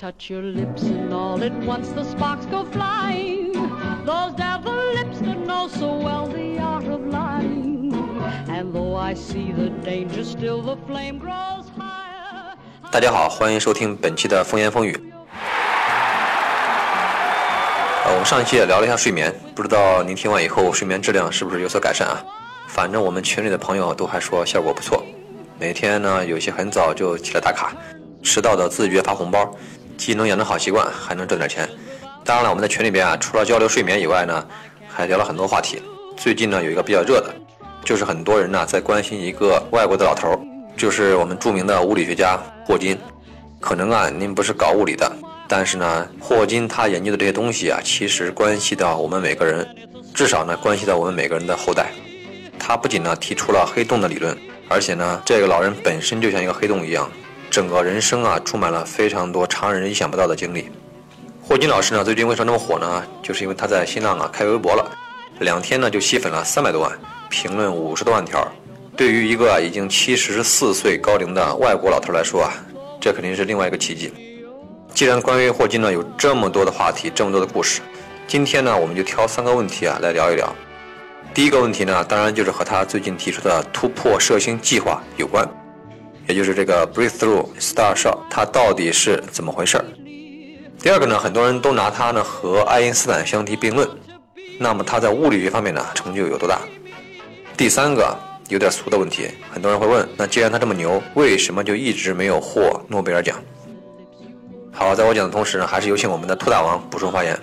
touch your lips and all at once the sparks go flying. Those devil lips that know so well the art of lying. And though I see the danger, still the flame grows higher. 大家好，欢迎收听本期的风言风语。我们上一期也聊了一下睡眠，不知道您听完以后睡眠质量是不是有所改善啊？反正我们群里的朋友都还说效果不错。每天呢，有些很早就起来打卡，迟到的自觉发红包，既能养成好习惯，还能挣点钱。当然了，我们在群里边啊，除了交流睡眠以外呢，还聊了很多话题。最近呢，有一个比较热的，就是很多人呢在关心一个外国的老头，就是我们著名的物理学家霍金。可能啊，您不是搞物理的，但是呢，霍金他研究的这些东西啊，其实关系到我们每个人，至少呢，关系到我们每个人的后代。他不仅呢提出了黑洞的理论。而且呢，这个老人本身就像一个黑洞一样，整个人生啊充满了非常多常人意想不到的经历。霍金老师呢，最近为什么那么火呢？就是因为他在新浪啊开微博了，两天呢就吸粉了三百多万，评论五十多万条。对于一个已经七十四岁高龄的外国老头来说啊，这肯定是另外一个奇迹。既然关于霍金呢有这么多的话题，这么多的故事，今天呢我们就挑三个问题啊来聊一聊。第一个问题呢，当然就是和他最近提出的突破射星计划有关，也就是这个 Breakthrough Starshot，它到底是怎么回事儿？第二个呢，很多人都拿它呢和爱因斯坦相提并论，那么他在物理学方面呢成就有多大？第三个有点俗的问题，很多人会问，那既然他这么牛，为什么就一直没有获诺贝尔奖？好，在我讲的同时呢，还是有请我们的兔大王补充发言。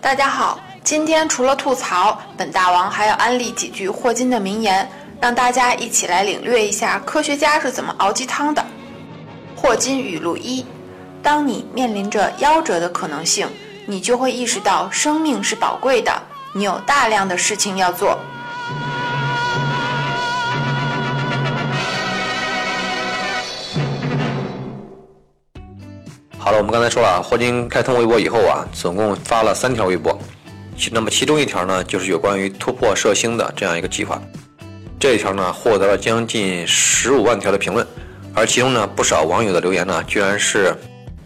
大家好。今天除了吐槽，本大王还要安利几句霍金的名言，让大家一起来领略一下科学家是怎么熬鸡汤的。霍金语录一：当你面临着夭折的可能性，你就会意识到生命是宝贵的，你有大量的事情要做。好了，我们刚才说了，霍金开通微博以后啊，总共发了三条微博。其那么其中一条呢，就是有关于突破射星的这样一个计划。这一条呢，获得了将近十五万条的评论，而其中呢，不少网友的留言呢，居然是：“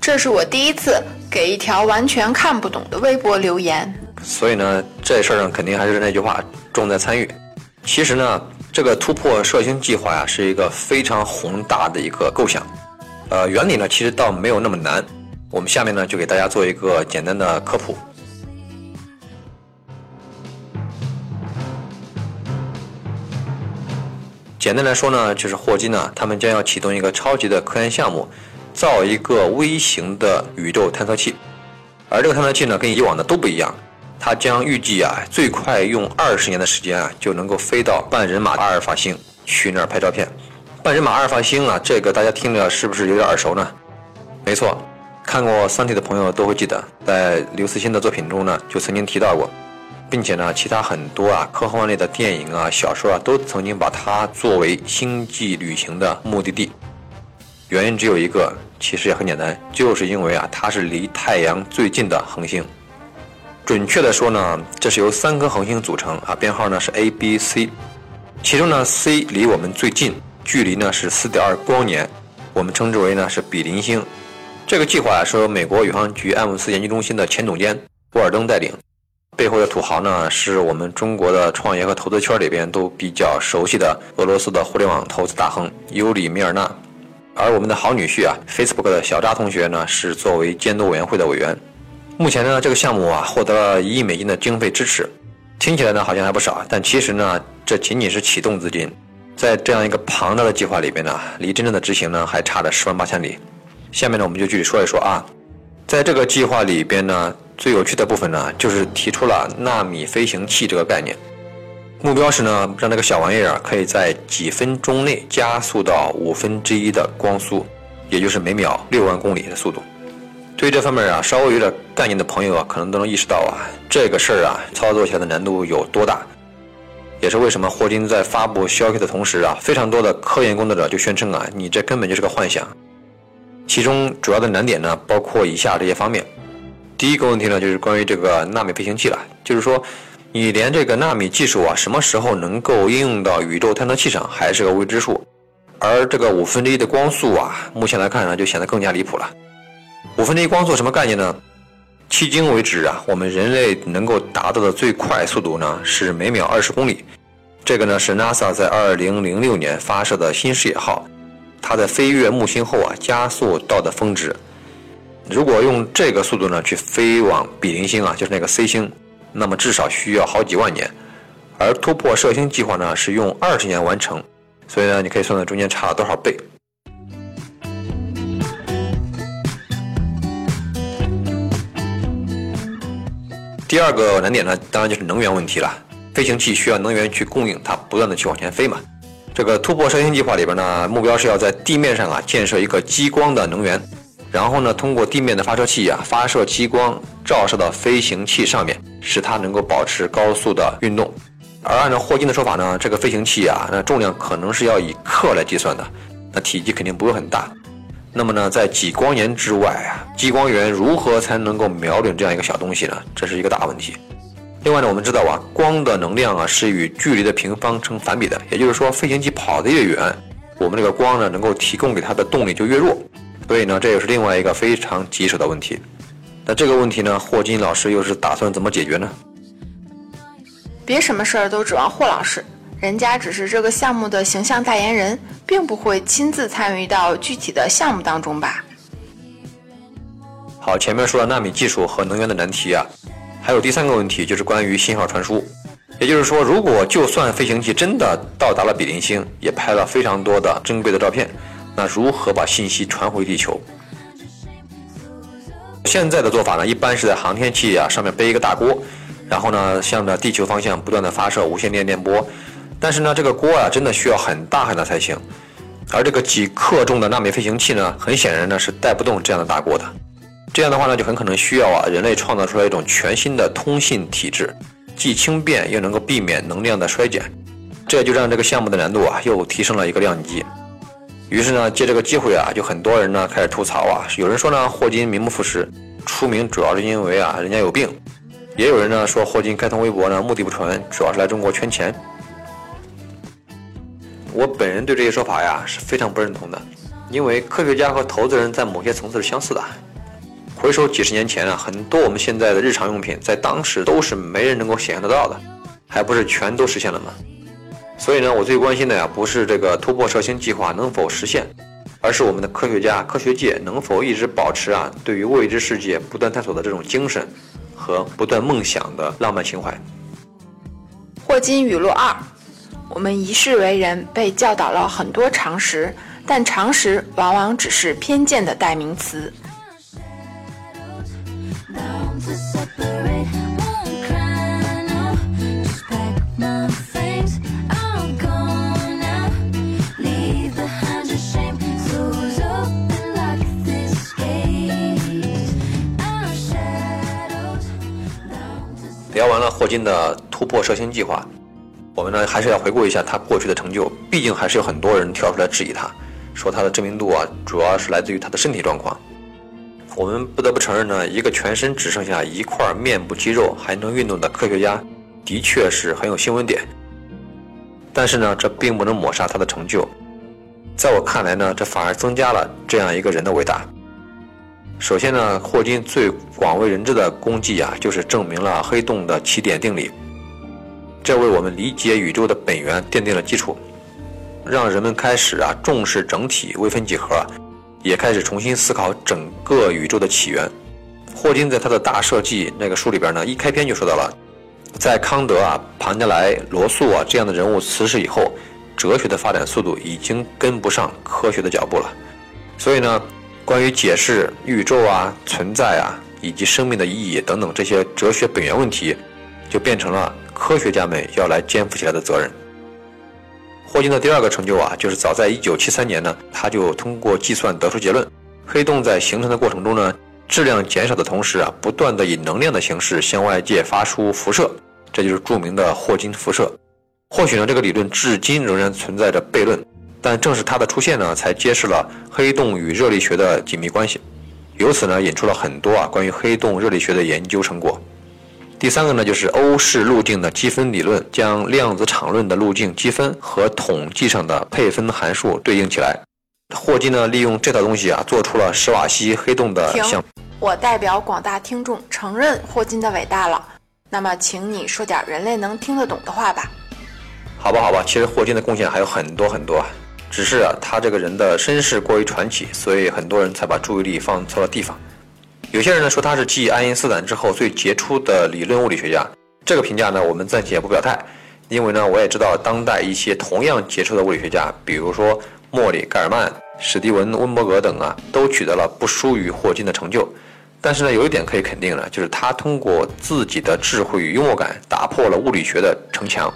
这是我第一次给一条完全看不懂的微博留言。”所以呢，这事儿上肯定还是那句话，重在参与。其实呢，这个突破射星计划呀，是一个非常宏大的一个构想。呃，原理呢，其实倒没有那么难。我们下面呢，就给大家做一个简单的科普。简单来说呢，就是霍金呢，他们将要启动一个超级的科研项目，造一个微型的宇宙探测器。而这个探测器呢，跟以往的都不一样，它将预计啊，最快用二十年的时间啊，就能够飞到半人马阿尔法星去那儿拍照片。半人马阿尔法星啊，这个大家听着是不是有点耳熟呢？没错，看过《三体》的朋友都会记得，在刘慈欣的作品中呢，就曾经提到过。并且呢，其他很多啊科幻类的电影啊、小说啊，都曾经把它作为星际旅行的目的地。原因只有一个，其实也很简单，就是因为啊，它是离太阳最近的恒星。准确的说呢，这是由三颗恒星组成啊，编号呢是 A、B、C。其中呢，C 离我们最近，距离呢是四点二光年，我们称之为呢是比邻星。这个计划啊，是由美国宇航局艾姆斯研究中心的前总监波尔登带领。背后的土豪呢，是我们中国的创业和投资圈里边都比较熟悉的俄罗斯的互联网投资大亨尤里米尔纳，而我们的好女婿啊，Facebook 的小扎同学呢，是作为监督委员会的委员。目前呢，这个项目啊，获得了一亿美金的经费支持，听起来呢好像还不少，但其实呢，这仅仅是启动资金，在这样一个庞大的计划里边呢，离真正的执行呢，还差着十万八千里。下面呢，我们就具体说一说啊，在这个计划里边呢。最有趣的部分呢，就是提出了纳米飞行器这个概念，目标是呢，让这个小玩意儿可以在几分钟内加速到五分之一的光速，也就是每秒六万公里的速度。对于这方面啊，稍微有点概念的朋友啊，可能都能意识到啊，这个事儿啊，操作起来的难度有多大。也是为什么霍金在发布消息的同时啊，非常多的科研工作者就宣称啊，你这根本就是个幻想。其中主要的难点呢，包括以下这些方面。第一个问题呢，就是关于这个纳米飞行器了，就是说，你连这个纳米技术啊，什么时候能够应用到宇宙探测器上，还是个未知数。而这个五分之一的光速啊，目前来看呢，就显得更加离谱了。五分之一光速什么概念呢？迄今为止啊，我们人类能够达到的最快速度呢是每秒二十公里。这个呢是 NASA 在二零零六年发射的新视野号，它在飞越木星后啊加速到的峰值。如果用这个速度呢去飞往比邻星啊，就是那个 C 星，那么至少需要好几万年。而突破射星计划呢是用二十年完成，所以呢你可以算算中间差了多少倍。第二个难点呢，当然就是能源问题了。飞行器需要能源去供应它，不断的去往前飞嘛。这个突破射星计划里边呢，目标是要在地面上啊建设一个激光的能源，然后呢通过地面的发射器啊发射激光照射到飞行器上面，使它能够保持高速的运动。而按照霍金的说法呢，这个飞行器啊，那重量可能是要以克来计算的，那体积肯定不会很大。那么呢，在几光年之外啊，激光源如何才能够瞄准这样一个小东西呢？这是一个大问题。另外呢，我们知道啊，光的能量啊是与距离的平方成反比的，也就是说，飞行器跑得越远，我们这个光呢能够提供给它的动力就越弱。所以呢，这也是另外一个非常棘手的问题。那这个问题呢，霍金老师又是打算怎么解决呢？别什么事儿都指望霍老师。人家只是这个项目的形象代言人，并不会亲自参与到具体的项目当中吧？好，前面说了纳米技术和能源的难题啊，还有第三个问题就是关于信号传输。也就是说，如果就算飞行器真的到达了比邻星，也拍了非常多的珍贵的照片，那如何把信息传回地球？现在的做法呢，一般是在航天器啊上面背一个大锅，然后呢向着地球方向不断的发射无线电电波。但是呢，这个锅啊，真的需要很大很大才行。而这个几克重的纳米飞行器呢，很显然呢是带不动这样的大锅的。这样的话呢，就很可能需要啊人类创造出来一种全新的通信体制，既轻便又能够避免能量的衰减。这就让这个项目的难度啊又提升了一个量级。于是呢，借这个机会啊，就很多人呢开始吐槽啊。有人说呢，霍金名不副实，出名主要是因为啊人家有病；也有人呢说霍金开通微博呢目的不纯，主要是来中国圈钱。我本人对这些说法呀是非常不认同的，因为科学家和投资人在某些层次是相似的。回首几十年前啊，很多我们现在的日常用品在当时都是没人能够想象得到的，还不是全都实现了吗？所以呢，我最关心的呀不是这个突破射星计划能否实现，而是我们的科学家、科学界能否一直保持啊对于未知世界不断探索的这种精神和不断梦想的浪漫情怀。霍金语录二。我们一世为人，被教导了很多常识，但常识往往只是偏见的代名词。聊完了霍金的突破射星计划。我们呢还是要回顾一下他过去的成就，毕竟还是有很多人跳出来质疑他，说他的知名度啊主要是来自于他的身体状况。我们不得不承认呢，一个全身只剩下一块面部肌肉还能运动的科学家，的确是很有新闻点。但是呢，这并不能抹杀他的成就。在我看来呢，这反而增加了这样一个人的伟大。首先呢，霍金最广为人知的功绩啊，就是证明了黑洞的起点定理。这为我们理解宇宙的本源奠定了基础，让人们开始啊重视整体微分几何，也开始重新思考整个宇宙的起源。霍金在他的大设计那个书里边呢，一开篇就说到了，在康德啊、庞加莱、罗素啊这样的人物辞世以后，哲学的发展速度已经跟不上科学的脚步了。所以呢，关于解释宇宙啊、存在啊以及生命的意义等等这些哲学本源问题，就变成了。科学家们要来肩负起来的责任。霍金的第二个成就啊，就是早在1973年呢，他就通过计算得出结论：黑洞在形成的过程中呢，质量减少的同时啊，不断的以能量的形式向外界发出辐射，这就是著名的霍金辐射。或许呢，这个理论至今仍然存在着悖论，但正是它的出现呢，才揭示了黑洞与热力学的紧密关系，由此呢，引出了很多啊关于黑洞热力学的研究成果。第三个呢，就是欧式路径的积分理论，将量子场论的路径积分和统计上的配分函数对应起来，霍金呢，利用这套东西啊，做出了史瓦西黑洞的像。我代表广大听众承认霍金的伟大了。那么，请你说点人类能听得懂的话吧。好吧，好吧，其实霍金的贡献还有很多很多，只是啊，他这个人的身世过于传奇，所以很多人才把注意力放错了地方。有些人呢说他是继爱因斯坦之后最杰出的理论物理学家，这个评价呢，我们暂且不表态，因为呢，我也知道当代一些同样杰出的物理学家，比如说莫里·盖尔曼、史蒂文·温伯格等啊，都取得了不输于霍金的成就。但是呢，有一点可以肯定的，就是他通过自己的智慧与幽默感，打破了物理学的城墙，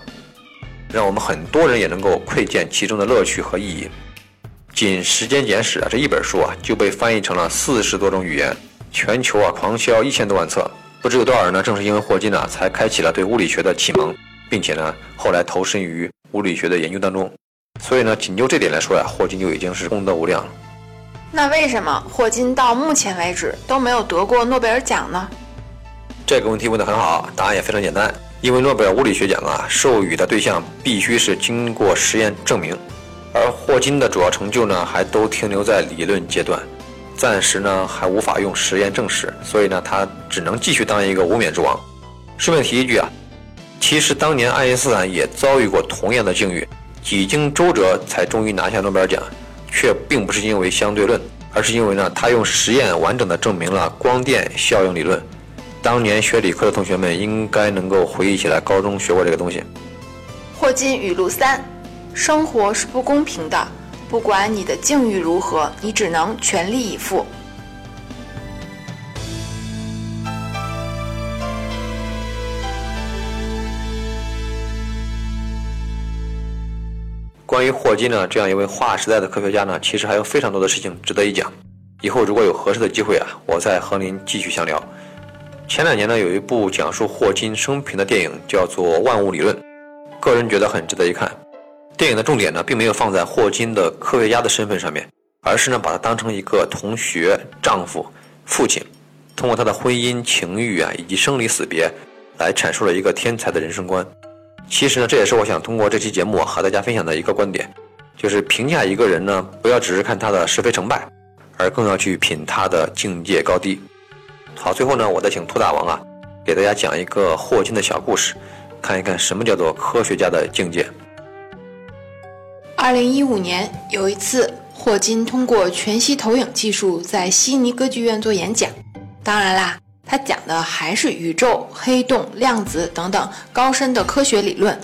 让我们很多人也能够窥见其中的乐趣和意义。仅《时间简史》啊这一本书啊，就被翻译成了四十多种语言，全球啊狂销一千多万册。不知有多少人呢？正是因为霍金呢，才开启了对物理学的启蒙，并且呢，后来投身于物理学的研究当中。所以呢，仅就这点来说呀，霍金就已经是功德无量了。那为什么霍金到目前为止都没有得过诺贝尔奖呢？这个问题问得很好，答案也非常简单。因为诺贝尔物理学奖啊，授予的对象必须是经过实验证明，而霍金的主要成就呢，还都停留在理论阶段，暂时呢还无法用实验证实，所以呢，他只能继续当一个无冕之王。顺便提一句啊，其实当年爱因斯坦也遭遇过同样的境遇，几经周折才终于拿下诺贝尔奖。却并不是因为相对论，而是因为呢，他用实验完整的证明了光电效应理论。当年学理科的同学们应该能够回忆起来，高中学过这个东西。霍金语录三：生活是不公平的，不管你的境遇如何，你只能全力以赴。关于霍金呢，这样一位划时代的科学家呢，其实还有非常多的事情值得一讲。以后如果有合适的机会啊，我再和您继续详聊。前两年呢，有一部讲述霍金生平的电影，叫做《万物理论》，个人觉得很值得一看。电影的重点呢，并没有放在霍金的科学家的身份上面，而是呢，把他当成一个同学、丈夫、父亲，通过他的婚姻、情欲啊，以及生离死别，来阐述了一个天才的人生观。其实呢，这也是我想通过这期节目和大家分享的一个观点，就是评价一个人呢，不要只是看他的是非成败，而更要去品他的境界高低。好，最后呢，我再请兔大王啊，给大家讲一个霍金的小故事，看一看什么叫做科学家的境界。二零一五年有一次，霍金通过全息投影技术在悉尼歌剧院做演讲，当然啦。他讲的还是宇宙、黑洞、量子等等高深的科学理论，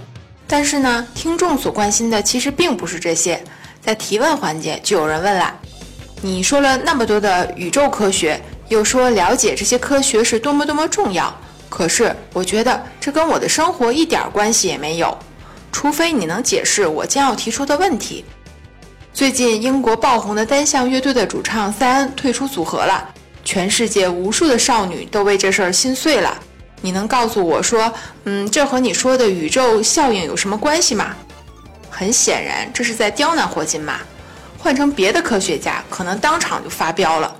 但是呢，听众所关心的其实并不是这些。在提问环节，就有人问了：“你说了那么多的宇宙科学，又说了解这些科学是多么多么重要，可是我觉得这跟我的生活一点关系也没有，除非你能解释我将要提出的问题。”最近，英国爆红的单向乐队的主唱塞恩退出组合了。全世界无数的少女都为这事儿心碎了。你能告诉我说，嗯，这和你说的宇宙效应有什么关系吗？很显然，这是在刁难霍金嘛。换成别的科学家，可能当场就发飙了。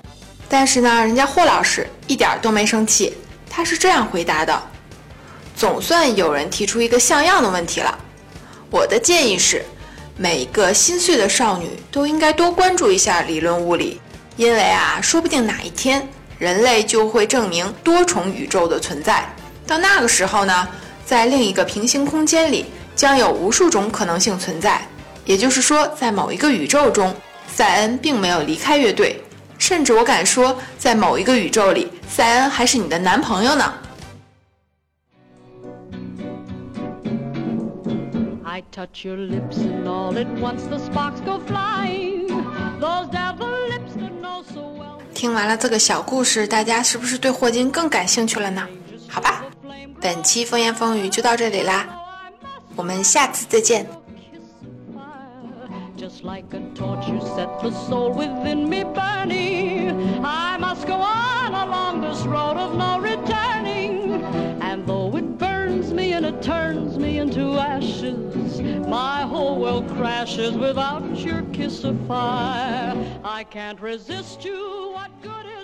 但是呢，人家霍老师一点都没生气。他是这样回答的：总算有人提出一个像样的问题了。我的建议是，每个心碎的少女都应该多关注一下理论物理。因为啊，说不定哪一天人类就会证明多重宇宙的存在。到那个时候呢，在另一个平行空间里，将有无数种可能性存在。也就是说，在某一个宇宙中，塞恩并没有离开乐队，甚至我敢说，在某一个宇宙里，塞恩还是你的男朋友呢。I touch your lips and all at once the sparks go flying. Those devil lips that know so well. 听完了这个小故事，大家是不是对霍金更感兴趣了呢？好吧，本期风言风语就到这里啦，我们下次再见。Just like a torch, you set the soul within me burning. I must go on along this road of no returning. And though it burns me and it turns me into ashes, my whole world crashes without your kiss of fire. I can't resist you. What good